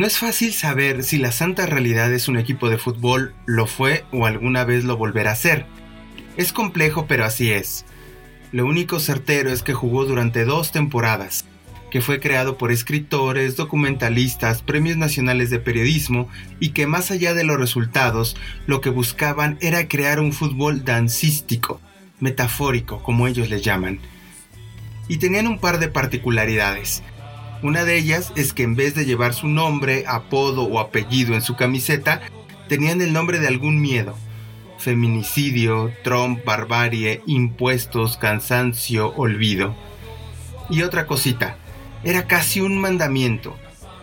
No es fácil saber si la Santa Realidad es un equipo de fútbol, lo fue o alguna vez lo volverá a ser. Es complejo, pero así es. Lo único certero es que jugó durante dos temporadas, que fue creado por escritores, documentalistas, premios nacionales de periodismo y que más allá de los resultados, lo que buscaban era crear un fútbol dancístico, metafórico, como ellos le llaman. Y tenían un par de particularidades. Una de ellas es que en vez de llevar su nombre, apodo o apellido en su camiseta, tenían el nombre de algún miedo. Feminicidio, Trump, barbarie, impuestos, cansancio, olvido. Y otra cosita, era casi un mandamiento.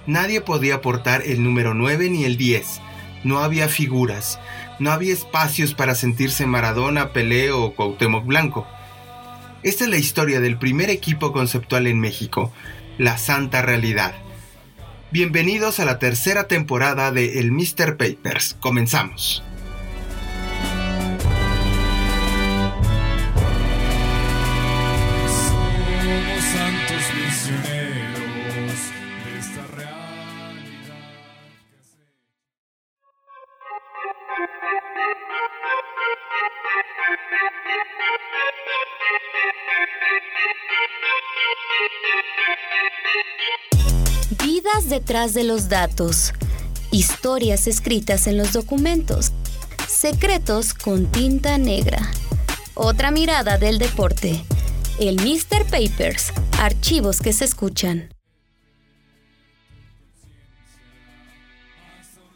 Nadie podía portar el número 9 ni el 10. No había figuras. No había espacios para sentirse Maradona, Pelé o Cuauhtémoc Blanco. Esta es la historia del primer equipo conceptual en México, la Santa Realidad. Bienvenidos a la tercera temporada de El Mr. Papers. Comenzamos. Detrás de los datos, historias escritas en los documentos, secretos con tinta negra. Otra mirada del deporte. El Mr. Papers, archivos que se escuchan.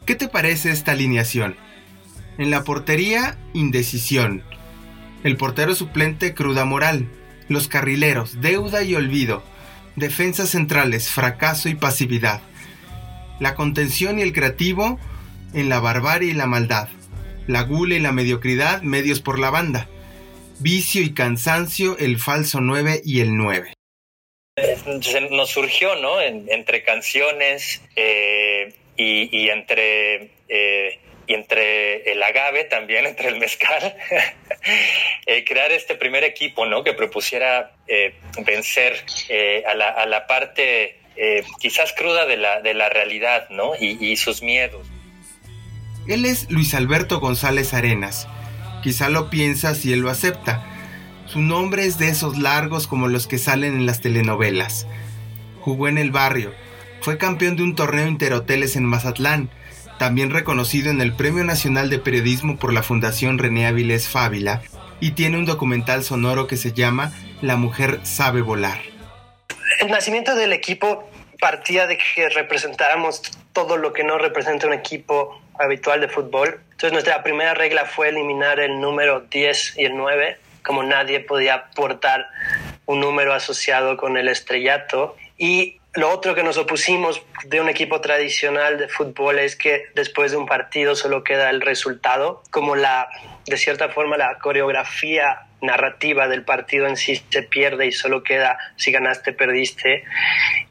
¿Qué te parece esta alineación? En la portería, indecisión. El portero suplente, cruda moral. Los carrileros, deuda y olvido defensas centrales, fracaso y pasividad. La contención y el creativo en la barbarie y la maldad. La gula y la mediocridad, medios por la banda. Vicio y cansancio, el falso 9 y el 9. Nos surgió, ¿no? entre canciones eh, y, entre eh, y entre el agave también, entre el mezcal, eh, crear este primer equipo, ¿no? Que propusiera vencer a, la, a, la, parte quizás cruda de la, de la realidad, ¿no? Y, y sus miedos. Él es Luis Alberto González Arenas. Quizá lo piensa si él lo acepta. Su nombre es de esos largos como los que salen en las telenovelas. Jugó en el barrio. Fue campeón de un torneo interhoteles en Mazatlán también reconocido en el Premio Nacional de Periodismo por la Fundación René Avilés Fábila, y tiene un documental sonoro que se llama La mujer sabe volar. El nacimiento del equipo partía de que representáramos todo lo que no representa un equipo habitual de fútbol. Entonces nuestra primera regla fue eliminar el número 10 y el 9, como nadie podía portar un número asociado con el estrellato. Y lo otro que nos opusimos de un equipo tradicional de fútbol es que después de un partido solo queda el resultado, como la, de cierta forma, la coreografía narrativa del partido en sí se pierde y solo queda si ganaste, perdiste.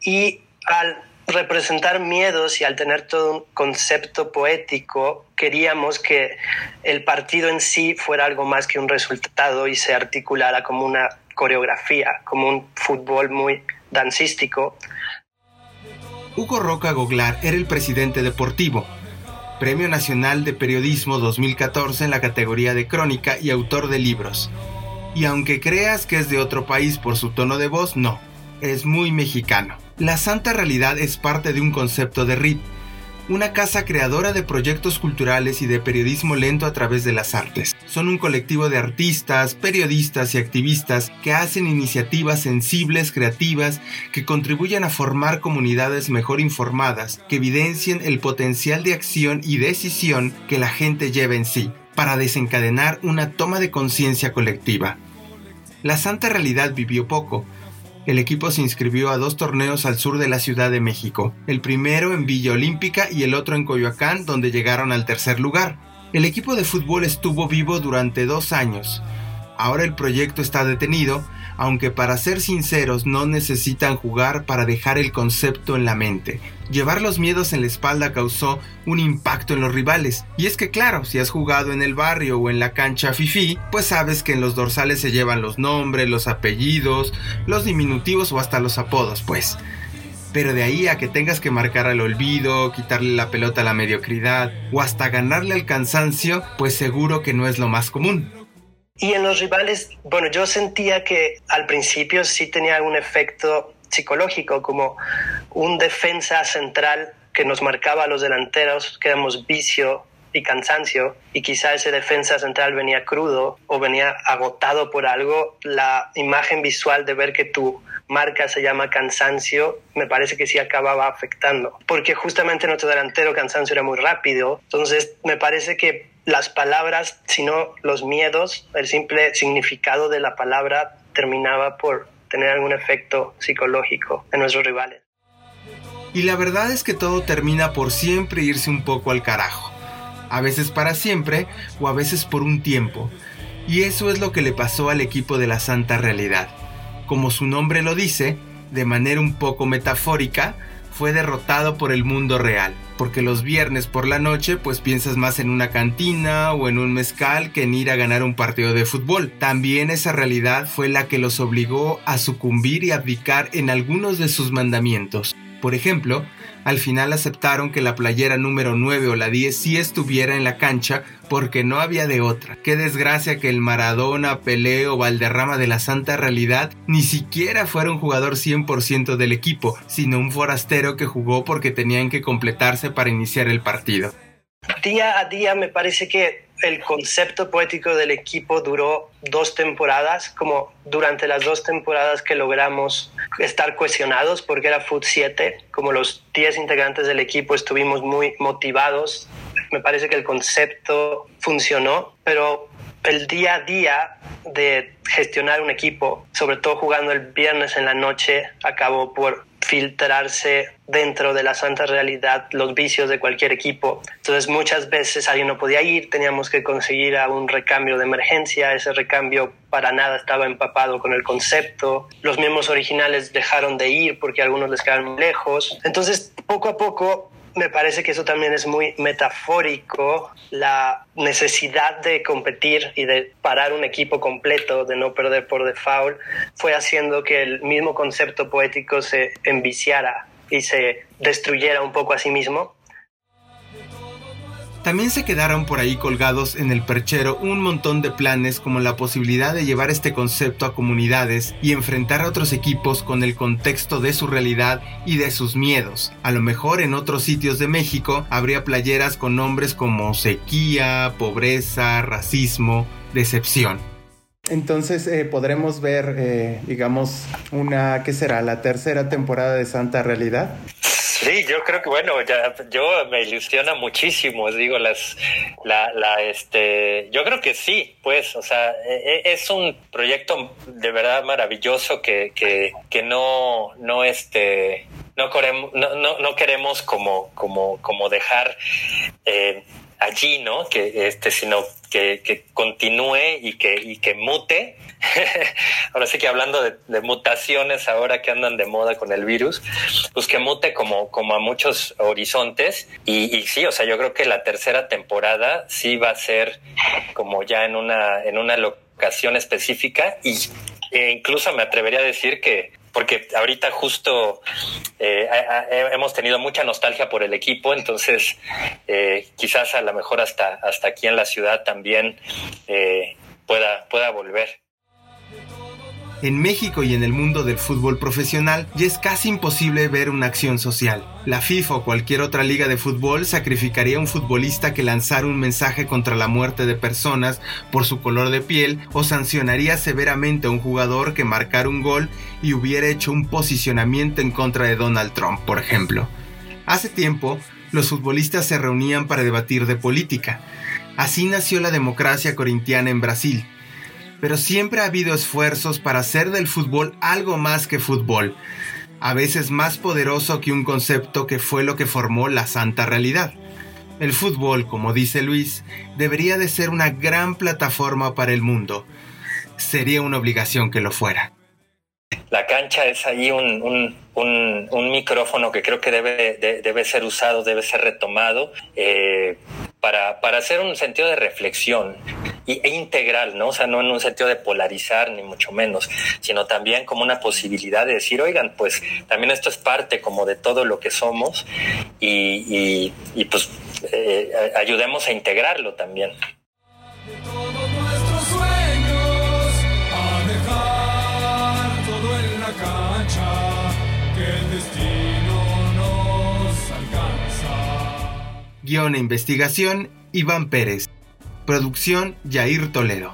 Y al representar miedos y al tener todo un concepto poético, queríamos que el partido en sí fuera algo más que un resultado y se articulara como una coreografía, como un fútbol muy dancístico. Hugo Roca Goglar era el presidente deportivo, Premio Nacional de Periodismo 2014 en la categoría de crónica y autor de libros. Y aunque creas que es de otro país por su tono de voz, no, es muy mexicano. La Santa Realidad es parte de un concepto de RIP, una casa creadora de proyectos culturales y de periodismo lento a través de las artes. Son un colectivo de artistas, periodistas y activistas que hacen iniciativas sensibles, creativas, que contribuyen a formar comunidades mejor informadas, que evidencien el potencial de acción y decisión que la gente lleva en sí, para desencadenar una toma de conciencia colectiva. La Santa Realidad vivió poco, el equipo se inscribió a dos torneos al sur de la Ciudad de México, el primero en Villa Olímpica y el otro en Coyoacán, donde llegaron al tercer lugar. El equipo de fútbol estuvo vivo durante dos años. Ahora el proyecto está detenido, aunque para ser sinceros no necesitan jugar para dejar el concepto en la mente. Llevar los miedos en la espalda causó un impacto en los rivales. Y es que claro, si has jugado en el barrio o en la cancha fifi, pues sabes que en los dorsales se llevan los nombres, los apellidos, los diminutivos o hasta los apodos, pues. Pero de ahí a que tengas que marcar al olvido, quitarle la pelota a la mediocridad o hasta ganarle al cansancio, pues seguro que no es lo más común. Y en los rivales, bueno, yo sentía que al principio sí tenía un efecto psicológico, como un defensa central que nos marcaba a los delanteros, que éramos vicio y cansancio, y quizá ese defensa central venía crudo o venía agotado por algo, la imagen visual de ver que tu marca se llama cansancio, me parece que sí acababa afectando, porque justamente nuestro delantero cansancio era muy rápido, entonces me parece que las palabras, sino los miedos, el simple significado de la palabra terminaba por tener algún efecto psicológico en nuestros rivales. Y la verdad es que todo termina por siempre irse un poco al carajo. A veces para siempre o a veces por un tiempo. Y eso es lo que le pasó al equipo de la Santa Realidad. Como su nombre lo dice, de manera un poco metafórica, fue derrotado por el mundo real, porque los viernes por la noche pues piensas más en una cantina o en un mezcal que en ir a ganar un partido de fútbol. También esa realidad fue la que los obligó a sucumbir y abdicar en algunos de sus mandamientos. Por ejemplo, al final aceptaron que la playera número 9 o la 10 sí estuviera en la cancha porque no había de otra. Qué desgracia que el Maradona, Pelé o Valderrama de la Santa Realidad ni siquiera fuera un jugador 100% del equipo, sino un forastero que jugó porque tenían que completarse para iniciar el partido. Día a día me parece que el concepto poético del equipo duró dos temporadas, como durante las dos temporadas que logramos estar cohesionados, porque era Foot 7, como los 10 integrantes del equipo estuvimos muy motivados. Me parece que el concepto funcionó, pero el día a día de gestionar un equipo, sobre todo jugando el viernes en la noche, acabó por filtrarse dentro de la santa realidad los vicios de cualquier equipo. Entonces muchas veces alguien no podía ir, teníamos que conseguir a un recambio de emergencia, ese recambio para nada estaba empapado con el concepto, los miembros originales dejaron de ir porque algunos les quedaron lejos. Entonces poco a poco me parece que eso también es muy metafórico, la necesidad de competir y de parar un equipo completo, de no perder por default, fue haciendo que el mismo concepto poético se enviciara y se destruyera un poco a sí mismo también se quedaron por ahí colgados en el perchero un montón de planes como la posibilidad de llevar este concepto a comunidades y enfrentar a otros equipos con el contexto de su realidad y de sus miedos. A lo mejor en otros sitios de México habría playeras con nombres como sequía, pobreza, racismo, decepción. Entonces eh, podremos ver, eh, digamos, una, ¿qué será? La tercera temporada de Santa Realidad. Sí, yo creo que bueno, ya yo me ilusiona muchísimo, digo las la, la este, yo creo que sí, pues, o sea, e, e, es un proyecto de verdad maravilloso que que, que no no este no no, no queremos como como como dejar eh, allí, ¿no? Que este, sino que, que continúe y que, y que mute. ahora sí que hablando de, mutaciones ahora que andan de moda con el virus, pues que mute como, como a muchos horizontes. Y, y sí, o sea, yo creo que la tercera temporada sí va a ser como ya en una, en una locación específica y e incluso me atrevería a decir que, porque ahorita justo eh, hemos tenido mucha nostalgia por el equipo, entonces eh, quizás a lo mejor hasta, hasta aquí en la ciudad también eh, pueda, pueda volver. En México y en el mundo del fútbol profesional ya es casi imposible ver una acción social. La FIFA o cualquier otra liga de fútbol sacrificaría a un futbolista que lanzara un mensaje contra la muerte de personas por su color de piel o sancionaría severamente a un jugador que marcara un gol y hubiera hecho un posicionamiento en contra de Donald Trump, por ejemplo. Hace tiempo, los futbolistas se reunían para debatir de política. Así nació la democracia corintiana en Brasil pero siempre ha habido esfuerzos para hacer del fútbol algo más que fútbol, a veces más poderoso que un concepto que fue lo que formó la santa realidad. El fútbol, como dice Luis, debería de ser una gran plataforma para el mundo. Sería una obligación que lo fuera. La cancha es ahí un, micrófono que creo que debe, debe ser usado, debe ser retomado eh, para, para hacer un sentido de reflexión e integral, ¿no? O sea, no en un sentido de polarizar, ni mucho menos, sino también como una posibilidad de decir, oigan, pues también esto es parte como de todo lo que somos y, pues eh, ayudemos a integrarlo también. Guión e investigación, Iván Pérez. Producción, Jair Toledo.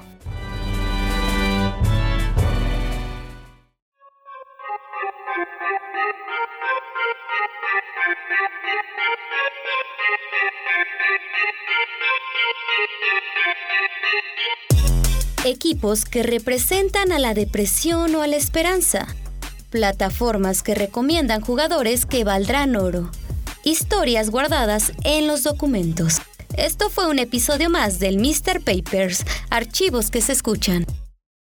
Equipos que representan a la depresión o a la esperanza. Plataformas que recomiendan jugadores que valdrán oro historias guardadas en los documentos. Esto fue un episodio más del Mr. Papers, archivos que se escuchan.